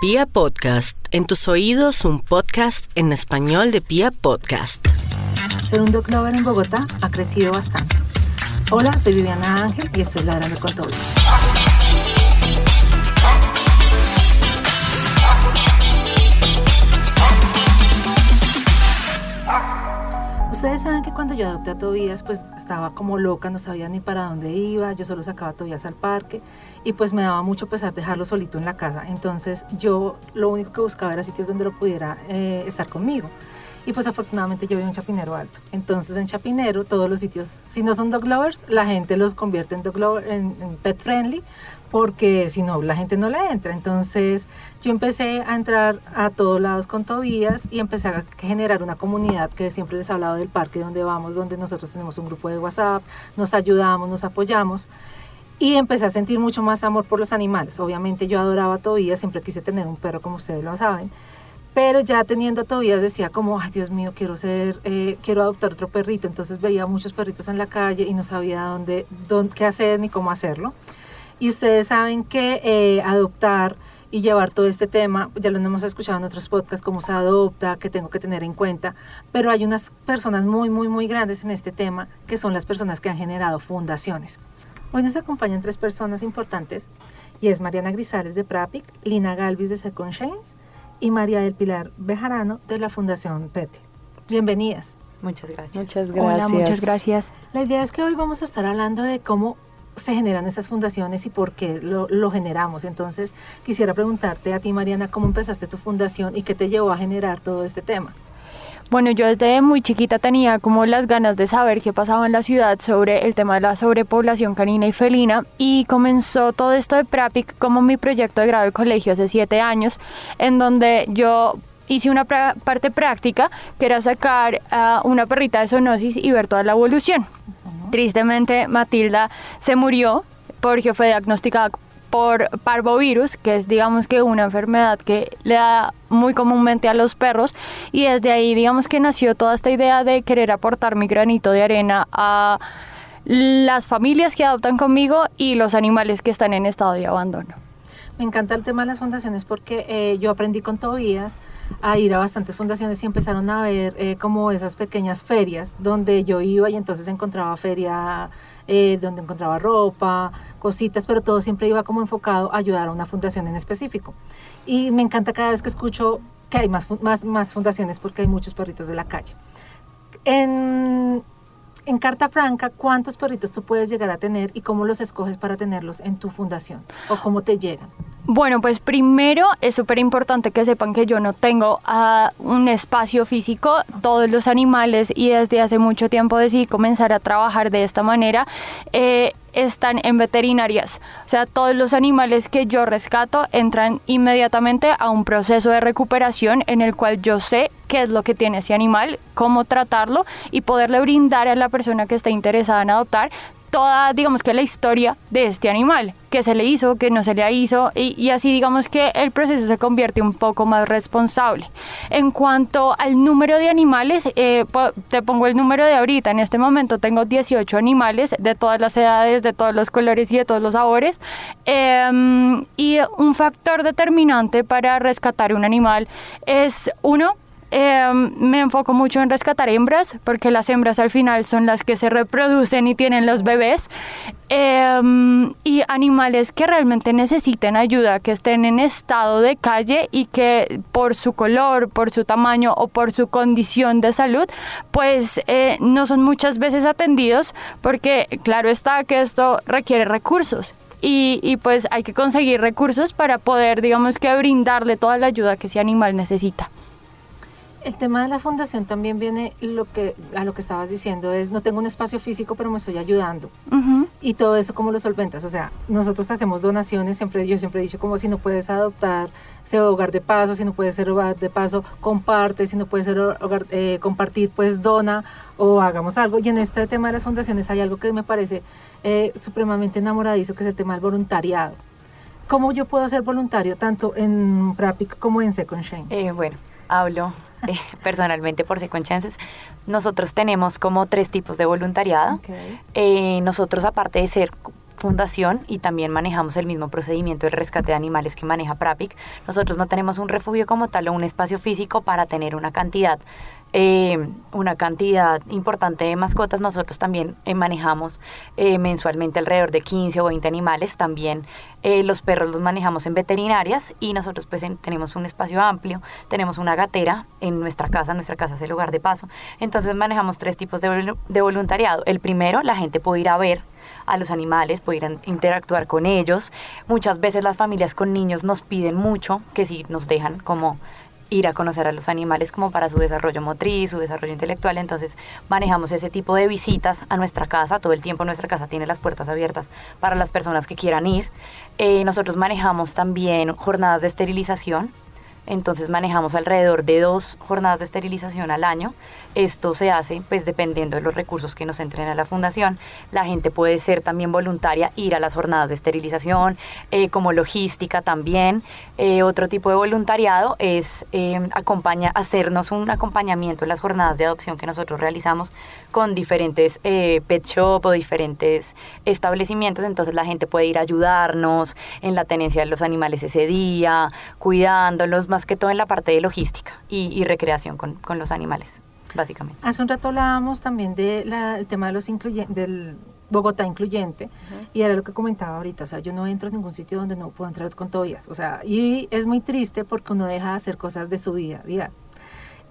Pia Podcast, en tus oídos un podcast en español de Pia Podcast. Ser un dog lover en Bogotá ha crecido bastante. Hola, soy Viviana Ángel y estoy ladrando con todo. Ustedes saben que cuando yo adopté a Tobías, pues estaba como loca, no sabía ni para dónde iba, yo solo sacaba a Tobías al parque y pues me daba mucho pesar dejarlo solito en la casa. Entonces yo lo único que buscaba era sitios donde lo pudiera eh, estar conmigo. Y pues afortunadamente yo vivo en Chapinero Alto. Entonces en Chapinero todos los sitios, si no son dog lovers, la gente los convierte en, dog lover, en, en pet friendly porque si no la gente no le entra. Entonces yo empecé a entrar a todos lados con Tobías y empecé a generar una comunidad que siempre les he hablado del parque donde vamos, donde nosotros tenemos un grupo de WhatsApp, nos ayudamos, nos apoyamos. Y empecé a sentir mucho más amor por los animales. Obviamente yo adoraba a Tobías, siempre quise tener un perro como ustedes lo saben. Pero ya teniendo a Tobías decía como, ay Dios mío, quiero ser, eh, quiero adoptar otro perrito. Entonces veía muchos perritos en la calle y no sabía dónde, dónde qué hacer ni cómo hacerlo. Y ustedes saben que eh, adoptar y llevar todo este tema, ya lo hemos escuchado en otros podcasts, cómo se adopta, que tengo que tener en cuenta, pero hay unas personas muy, muy, muy grandes en este tema, que son las personas que han generado fundaciones. Hoy nos acompañan tres personas importantes, y es Mariana Grisales de Prapic, Lina Galvis de Second Chains y María del Pilar Bejarano de la Fundación PETE. Bienvenidas. Muchas gracias. Muchas gracias. Hola, muchas gracias. La idea es que hoy vamos a estar hablando de cómo se generan esas fundaciones y por qué lo, lo, generamos. Entonces, quisiera preguntarte a ti, Mariana, cómo empezaste tu fundación y qué te llevó a generar todo este tema. Bueno, yo desde muy chiquita tenía como las ganas de saber qué pasaba en la ciudad sobre el tema de la sobrepoblación canina y felina y comenzó todo esto de PRAPIC como mi proyecto de grado del colegio hace siete años, en donde yo hice una parte práctica que era sacar uh, una perrita de zoonosis y ver toda la evolución. Tristemente, Matilda se murió porque fue diagnosticada por parvovirus, que es digamos que una enfermedad que le da muy comúnmente a los perros y desde ahí digamos que nació toda esta idea de querer aportar mi granito de arena a las familias que adoptan conmigo y los animales que están en estado de abandono. Me encanta el tema de las fundaciones porque eh, yo aprendí con Tobías a ir a bastantes fundaciones y empezaron a ver eh, como esas pequeñas ferias donde yo iba y entonces encontraba feria eh, donde encontraba ropa, cositas, pero todo siempre iba como enfocado a ayudar a una fundación en específico. Y me encanta cada vez que escucho que hay más, más, más fundaciones porque hay muchos perritos de la calle. En, en Carta Franca, ¿cuántos perritos tú puedes llegar a tener y cómo los escoges para tenerlos en tu fundación o cómo te llegan? Bueno, pues primero es súper importante que sepan que yo no tengo uh, un espacio físico, todos los animales y desde hace mucho tiempo decidí comenzar a trabajar de esta manera. Eh, están en veterinarias. O sea, todos los animales que yo rescato entran inmediatamente a un proceso de recuperación en el cual yo sé qué es lo que tiene ese animal, cómo tratarlo y poderle brindar a la persona que está interesada en adoptar toda, digamos que la historia de este animal, que se le hizo, que no se le hizo, y, así digamos que el proceso se convierte un poco más responsable. En cuanto al número de animales, eh, te pongo el número de ahorita, en este momento tengo 18 animales de todas las edades, de todos los colores y de todos los sabores, eh, y un factor determinante para rescatar un animal es uno, eh, me enfoco mucho en rescatar hembras, porque las hembras al final son las que se reproducen y tienen los bebés. Eh, y animales que realmente necesiten ayuda, que estén en estado de calle y que por su color, por su tamaño o por su condición de salud, pues eh, no son muchas veces atendidos, porque claro está que esto requiere recursos. Y, y, pues hay que conseguir recursos para poder, digamos que, brindarle toda la ayuda que ese animal necesita. El tema de la fundación también viene lo que a lo que estabas diciendo es no tengo un espacio físico pero me estoy ayudando. Uh -huh. y todo eso cómo lo solventas. O sea nosotros hacemos donaciones siempre yo siempre he dicho como si no puedes adoptar sea hogar de paso si no puedes ser hogar de paso comparte si no puedes ser hogar eh, compartir pues dona o hagamos algo. Y en este tema de las fundaciones hay algo que me parece eh, supremamente enamoradizo que es el tema del voluntariado. Cómo yo puedo ser voluntario tanto en Prapic como en Second Chain eh, bueno hablo eh, personalmente por Second Chances, nosotros tenemos como tres tipos de voluntariado. Okay. Eh, nosotros, aparte de ser fundación y también manejamos el mismo procedimiento de rescate de animales que maneja PRAPIC. Nosotros no tenemos un refugio como tal o un espacio físico para tener una cantidad eh, una cantidad importante de mascotas. Nosotros también eh, manejamos eh, mensualmente alrededor de 15 o 20 animales. También los perros los manejamos en veterinarias y nosotros pues tenemos un espacio amplio. Tenemos una gatera en nuestra casa. Nuestra casa es el lugar de paso. Entonces manejamos tres tipos de, voluntariado. El primero, la gente puede ir a ver a los animales, a interactuar con ellos. Muchas veces las familias con niños nos piden mucho que si nos dejan como ir a conocer a los animales como para su desarrollo motriz, su desarrollo intelectual. Entonces manejamos ese tipo de visitas a nuestra casa. Todo el tiempo nuestra casa tiene las puertas abiertas para las personas que quieran ir. Eh, nosotros manejamos también jornadas de esterilización. Entonces manejamos alrededor de dos jornadas de esterilización al año. Esto se hace pues dependiendo de los recursos que nos entren a la fundación. La gente puede ser también voluntaria, ir a las jornadas de esterilización, eh, como logística también. Eh, otro tipo de voluntariado es eh, acompaña, hacernos un acompañamiento en las jornadas de adopción que nosotros realizamos con diferentes pet shop o diferentes establecimientos. Entonces la gente puede ir a ayudarnos en la tenencia de los animales ese día, cuidándolos, que todo en la parte de logística y, recreación con, con los animales básicamente. Hace un rato hablábamos también del tema de los incluyentes, del Bogotá incluyente, y era lo que comentaba ahorita, o sea, yo no entro en ningún sitio donde no puedo entrar con Tobías, o sea, y es muy triste porque uno deja de hacer cosas de su día a día.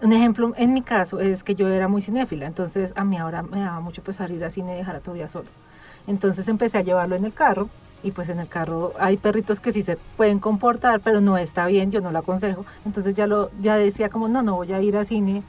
Un ejemplo en mi caso es que yo era muy cinéfila, entonces a mí ahora me daba mucho pesar ir al cine y dejar a Tobías solo. Entonces empecé a llevarlo en el carro y pues en el carro hay perritos que sí se pueden comportar, pero no está bien, yo no lo aconsejo. Entonces ya lo ya decía como no, no voy a ir al cine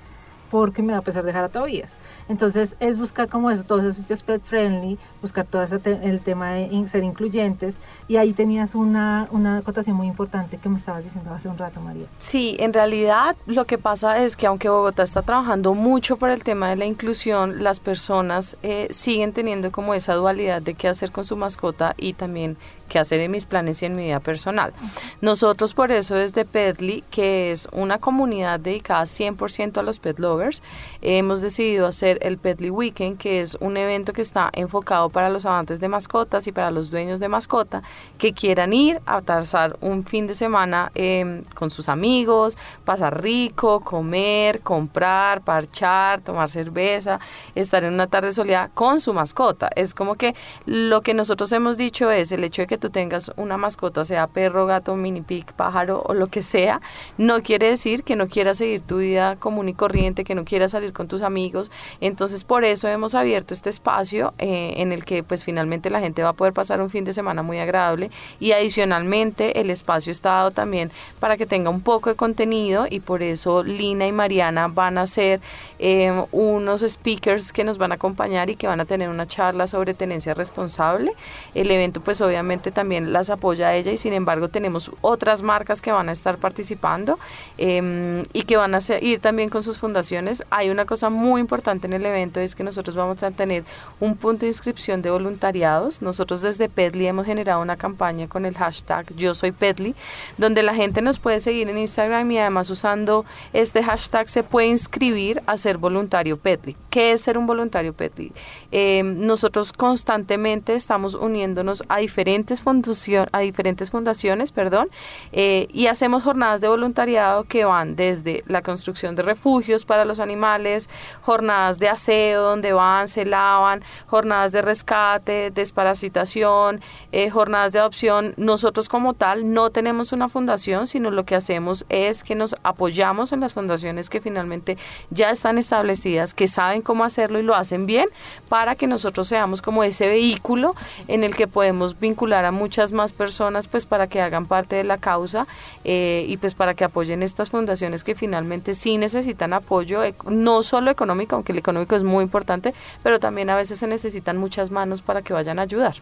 porque me va a pesar dejar a Tobías. Entonces es buscar como eso, todos esos sitios pet friendly, buscar todo el tema de ser incluyentes y ahí tenías una, una acotación muy importante que me estabas diciendo hace un rato, María. Sí, en realidad lo que pasa es que aunque Bogotá está trabajando mucho por el tema de la inclusión, las personas eh, siguen teniendo como esa dualidad de qué hacer con su mascota y también qué hacer en mis planes y en mi vida personal. Nosotros por eso desde Petly, que es una comunidad dedicada 100% a los pet lovers, hemos decidido hacer el Petly Weekend, que es un evento que está enfocado para los amantes de mascotas y para los dueños de mascota que quieran ir a pasar un fin de semana em, con sus amigos, pasar rico, comer, comprar, parchar, tomar cerveza, estar en una tarde soleada con su mascota. Es como que lo que nosotros hemos dicho es el hecho de que tú tengas una mascota, sea perro, gato, mini pig, pájaro o lo que sea, no quiere decir que no quieras seguir tu vida común y corriente, que no quieras salir con tus amigos. Entonces por eso hemos abierto este espacio eh, en el que pues finalmente la gente va a poder pasar un fin de semana muy agradable y adicionalmente el espacio está dado también para que tenga un poco de contenido y por eso Lina y Mariana van a ser eh, unos speakers que nos van a acompañar y que van a tener una charla sobre tenencia responsable. El evento pues obviamente también las apoya a ella y sin embargo tenemos otras marcas que van a estar participando em, y que van a ir también con sus fundaciones. Hay una cosa muy importante en el evento es que nosotros vamos a tener un punto de inscripción de voluntariados. Nosotros desde Pedly hemos generado una campaña con el hashtag Yo Soy Pedly, donde la gente nos puede seguir en Instagram y además usando este hashtag se puede inscribir a ser voluntario Pedly. ¿Qué es ser un voluntario Pedly? Eh, nosotros constantemente estamos uniéndonos a diferentes, fundación, a diferentes fundaciones perdón, eh, y hacemos jornadas de voluntariado que van desde la construcción de refugios para los animales, jornadas de aseo donde van, se lavan, jornadas de rescate, desparasitación, eh, jornadas de adopción. Nosotros como tal no tenemos una fundación, sino lo que hacemos es que nos apoyamos en las fundaciones que finalmente ya están establecidas, que saben cómo hacerlo y lo hacen bien, para que nosotros seamos como ese vehículo en el que podemos vincular a muchas más personas, pues para que hagan parte de la causa eh, y pues para que apoyen estas fundaciones que finalmente sí necesitan apoyo, no solo económico, aunque el económico es muy importante, pero también a veces se necesitan muchas manos para que vayan a ayudar.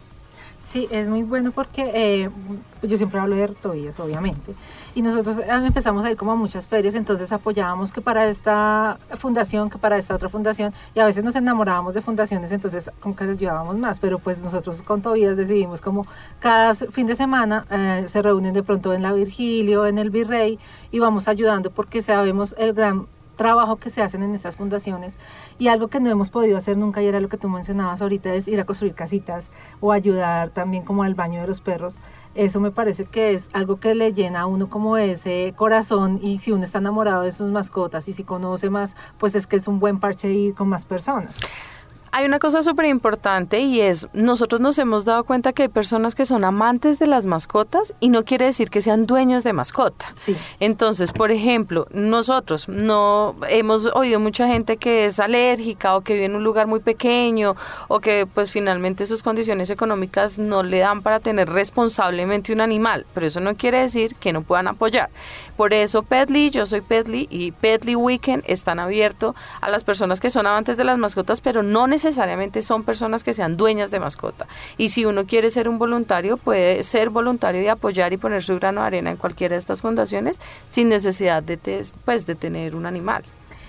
Sí, es muy bueno porque eh, yo siempre hablo de toallas, obviamente, y nosotros ah, empezamos a ir como a muchas ferias, entonces apoyábamos que para esta fundación, que para esta otra fundación, y a veces nos enamorábamos de fundaciones, entonces como que les llevábamos más, pero pues nosotros con Tobías decidimos como cada fin de semana eh, se reúnen de pronto en la Virgilio, en el Virrey, y vamos ayudando porque sabemos el gran trabajo que se hacen en estas fundaciones y algo que no hemos podido hacer nunca y era lo que tú mencionabas ahorita es ir a construir casitas o ayudar también como al baño de los perros. Eso me parece que es algo que le llena a uno como ese corazón y si uno está enamorado de sus mascotas y si conoce más, pues es que es un buen parche ir con más personas hay una cosa súper importante y es, nosotros nos hemos dado cuenta que hay personas que son amantes de las mascotas y no quiere decir que sean dueños de mascota. Sí. Entonces, por ejemplo, nosotros no hemos oído mucha gente que es alérgica o que vive en un lugar muy pequeño o que pues finalmente sus condiciones económicas no le dan para tener responsablemente un animal, pero eso no quiere decir que no puedan apoyar. Por eso Petly, yo soy Petly y Petly Weekend están abiertos a las personas que son amantes de las mascotas, pero no necesariamente necesariamente son personas que sean dueñas de mascota. Y si uno quiere ser un voluntario, puede ser voluntario y apoyar y poner su grano de arena en cualquiera de estas fundaciones sin necesidad de, pues, de tener un animal.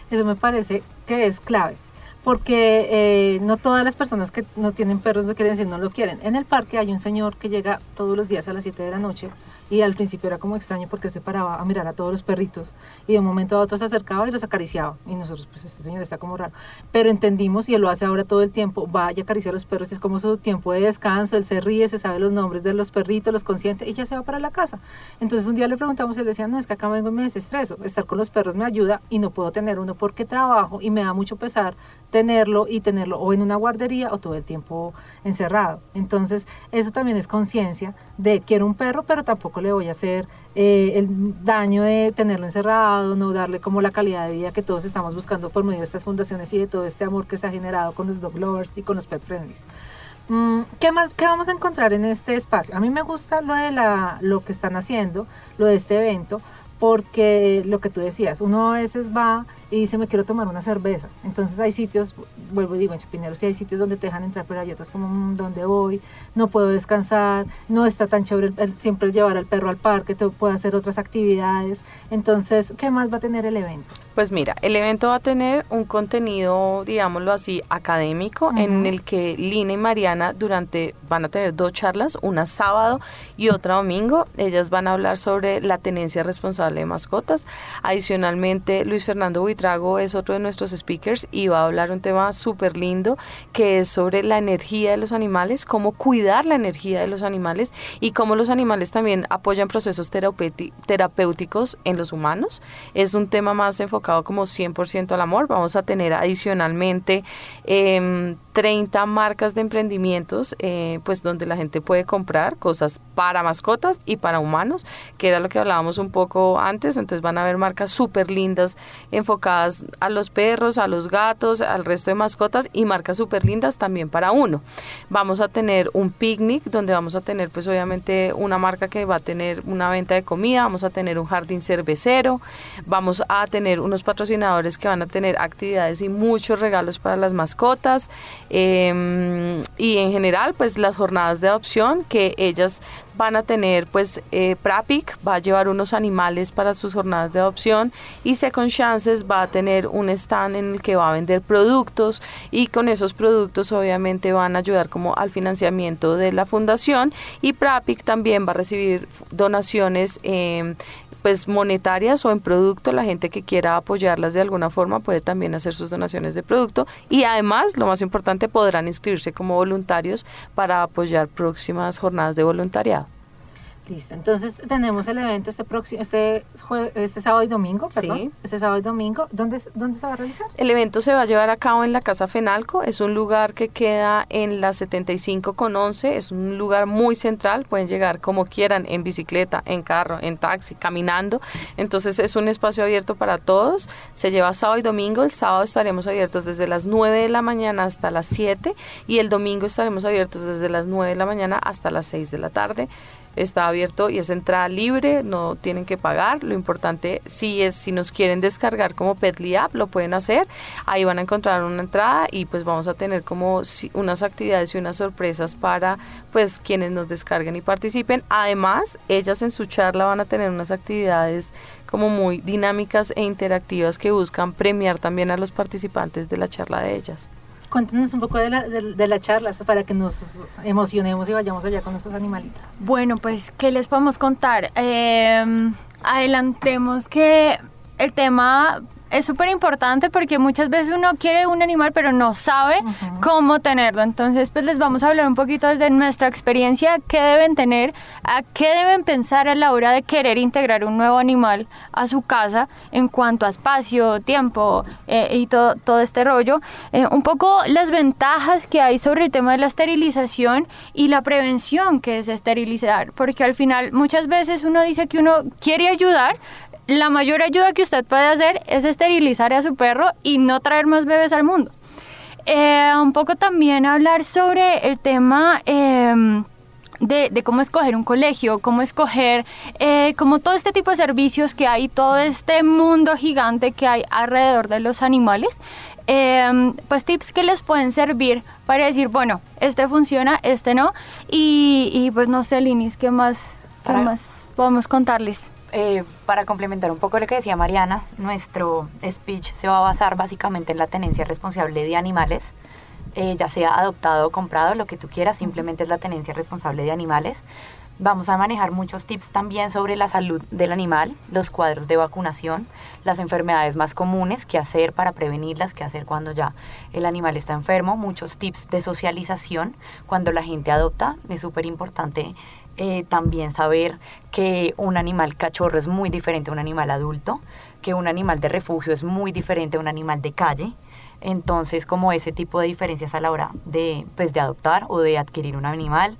Eso me parece que es clave porque eh, no todas las personas que no tienen perros lo quieren decir no lo quieren. En el parque hay un señor que llega todos los días a las 7 de la noche y al principio era como extraño porque se paraba a mirar a todos los perritos y de un momento a otro se acercaba y los acariciaba. Y nosotros pues este señor está como raro. Pero entendimos y él lo hace ahora todo el tiempo va y acaricia a los perros es como su tiempo de descanso él se ríe se sabe los nombres de los perritos los consiente y ya se va para la casa. Entonces un día le preguntamos y él decía no es que acá vengo y me desestreso estar con los perros me ayuda y no puedo tener uno porque trabajo y me da mucho pesar tenerlo y tenerlo o en una guardería o todo el tiempo encerrado entonces eso también es conciencia de quiero un perro pero tampoco le voy a hacer eh, el daño de tenerlo encerrado, no darle como la calidad de vida que todos estamos buscando por medio de estas fundaciones y de todo este amor que se ha generado con los dog lovers y con los pet friendlies. Mm, ¿Qué, más, ¿Qué vamos a encontrar en este espacio? A mí me gusta lo de la, lo que están haciendo, lo de este evento, porque lo que tú decías, uno a veces va y dice me quiero tomar una cerveza. Entonces hay sitios, vuelvo y digo, en Chapinero sí hay sitios donde te dejan entrar, pero hay otros como mm, donde voy, no puedo descansar, no está tan chévere siempre llevar al perro al parque, te puedo hacer otras actividades. Entonces, ¿qué más va a tener el evento? Pues mira, el evento va a tener un contenido, digámoslo así, académico, en el que Lina y Mariana durante van a tener dos charlas, una sábado y otra domingo. Ellas van a hablar sobre la tenencia responsable de mascotas. Adicionalmente, Luis Fernando Buitrago es otro de nuestros speakers y va a hablar un tema súper lindo que es sobre la energía de los animales, cómo cuidar la energía de los animales y cómo los animales también apoyan procesos terapéuticos en los humanos. Es un tema más enfocado como 100% al amor. Vamos a tener adicionalmente 30 em, marcas de emprendimientos, eh, pues donde la gente puede comprar cosas para mascotas y para humanos, que era lo que hablábamos un poco antes. Entonces van a haber marcas súper lindas enfocadas a los perros, a los gatos, al resto de mascotas y marcas súper lindas también para uno. Vamos a tener un picnic donde vamos a tener pues obviamente una marca que va a tener una venta de comida, vamos a tener un jardín cervecero, vamos a tener unos patrocinadores que van a tener actividades y muchos regalos para las mascotas em, y en general pues las jornadas de adopción que ellas van a tener pues eh, Prapic va a llevar unos animales para sus jornadas de adopción y Second Chances va a tener un stand en el que va a vender productos y con esos productos obviamente van a ayudar como al financiamiento de la fundación y Prapic también va a recibir donaciones eh, pues monetarias o en producto, la gente que quiera apoyarlas de alguna forma puede también hacer sus donaciones de producto y además, lo más importante, podrán inscribirse como voluntarios para apoyar próximas jornadas de voluntariado. Listo, entonces tenemos el evento este próximo, este, este sábado y domingo, perdón, sí. este sábado y domingo, ¿Dónde, ¿dónde se va a realizar? El evento se va a llevar a cabo en la Casa Fenalco, es un lugar que queda en la 75 con 11, es un lugar muy central, pueden llegar como quieran, en bicicleta, en carro, en taxi, caminando, entonces es un espacio abierto para todos, se lleva sábado y domingo, el sábado estaremos abiertos desde las 9 de la mañana hasta las 7 y el domingo estaremos abiertos desde las 9 de la mañana hasta las 6 de la tarde está abierto y es entrada libre, no tienen que pagar. Lo importante si es si nos quieren descargar como Petly App, lo pueden hacer. Ahí van a encontrar una entrada y pues vamos a tener como unas actividades y unas sorpresas para pues quienes nos descarguen y participen. Además, ellas en su charla van a tener unas actividades como muy dinámicas e interactivas que buscan premiar también a los participantes de la charla de ellas. Cuéntanos un poco de la, de, la charla para que nos emocionemos y vayamos allá con nuestros animalitos. Bueno, pues, ¿qué les podemos contar? Em, adelantemos que el tema es súper importante porque muchas veces uno quiere un animal pero no sabe cómo tenerlo. Entonces, pues les vamos a hablar un poquito desde nuestra experiencia, qué deben tener, a qué deben pensar a la hora de querer integrar un nuevo animal a su casa en cuanto a espacio, tiempo eh, y todo, todo este rollo. Eh, un poco las ventajas que hay sobre el tema de la esterilización y la prevención que es esterilizar, porque al final muchas veces uno dice que uno quiere ayudar, la mayor ayuda que usted puede hacer es esterilizar a su perro y no traer más bebés al mundo. Eh, un poco también hablar sobre el tema em, de, cómo escoger un colegio, cómo escoger, eh, como todo este tipo de servicios que hay, todo este mundo gigante que hay alrededor de los animales. Em, pues tips que les pueden servir para decir, bueno, este funciona, este no. Y, pues no sé, Linis, ¿qué más, qué más podemos contarles? Eh, para complementar un poco lo que decía Mariana, nuestro speech se va a basar básicamente en la tenencia responsable de animales, eh, ya sea adoptado o comprado, lo que tú quieras, simplemente es la tenencia responsable de animales. Vamos a manejar muchos tips también sobre la salud del animal, los cuadros de vacunación, las enfermedades más comunes, qué hacer para prevenirlas, qué hacer cuando ya el animal está enfermo, muchos tips de socialización cuando la gente adopta, es súper importante eh, también saber que un animal cachorro es muy diferente a un animal adulto, que un animal de refugio es muy diferente a un animal de calle. Entonces, como ese tipo de diferencias a la hora de, pues, de adoptar o de adquirir un animal,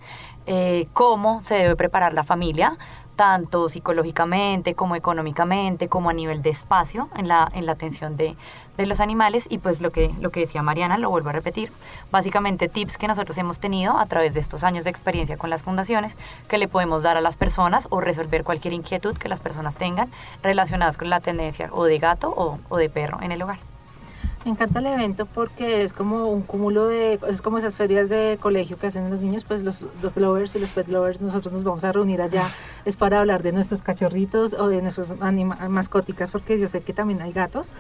eh, cómo se debe preparar la familia tanto psicológicamente como económicamente, como a nivel de espacio en la, en la atención de, de, los animales. Y pues lo que, lo que decía Mariana, lo vuelvo a repetir, básicamente tips que nosotros hemos tenido a través de estos años de experiencia con las fundaciones que le podemos dar a las personas o resolver cualquier inquietud que las personas tengan relacionadas con la tendencia o de gato o, o de perro en el hogar. Me encanta el evento porque es como un cúmulo de, es como esas ferias de colegio que hacen los niños, pues los dog lovers y los pet lovers, nosotros nos vamos a reunir allá, es para hablar de nuestros cachorritos o de nuestras mascóticas, porque yo sé que también hay gatos.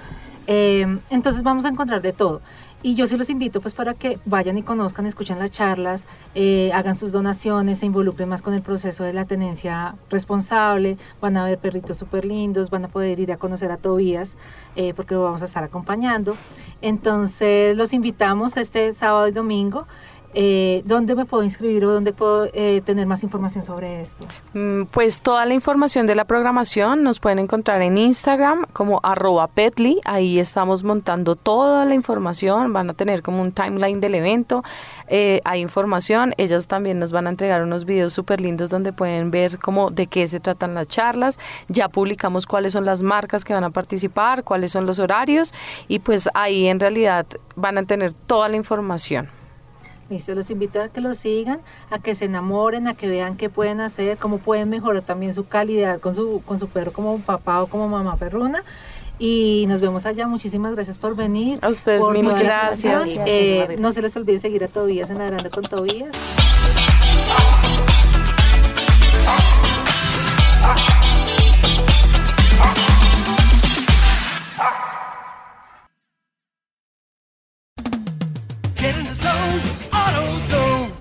Eh, entonces vamos a encontrar de todo. Y yo sí los invito pues para que vayan y conozcan, escuchen las charlas, eh, hagan sus donaciones, se involucren más con el proceso de la tenencia responsable, van a ver perritos súper lindos, van a poder ir a conocer a Tobías eh, porque lo vamos a estar acompañando. Entonces los invitamos este sábado y domingo. Eh, ¿Dónde me puedo inscribir o dónde puedo eh, tener más información sobre esto? Mm, pues toda la información de la programación nos pueden encontrar en Instagram como arroba petly. Ahí estamos montando toda la información. Van a tener como un timeline del evento. Eh, hay información. Ellas también nos van a entregar unos videos súper lindos donde pueden ver cómo de qué se tratan las charlas. Ya publicamos cuáles son las marcas que van a participar, cuáles son los horarios y pues ahí en realidad van a tener toda la información. Listo, los invito a que lo sigan, a que se enamoren, a que vean qué pueden hacer, cómo pueden mejorar también su calidad con su, con su perro como papá o como mamá perruna. Y nos vemos allá. Muchísimas gracias por venir. A ustedes mil gracias. Eh, no se les olvide seguir a Tobías en Adelante con Tobías.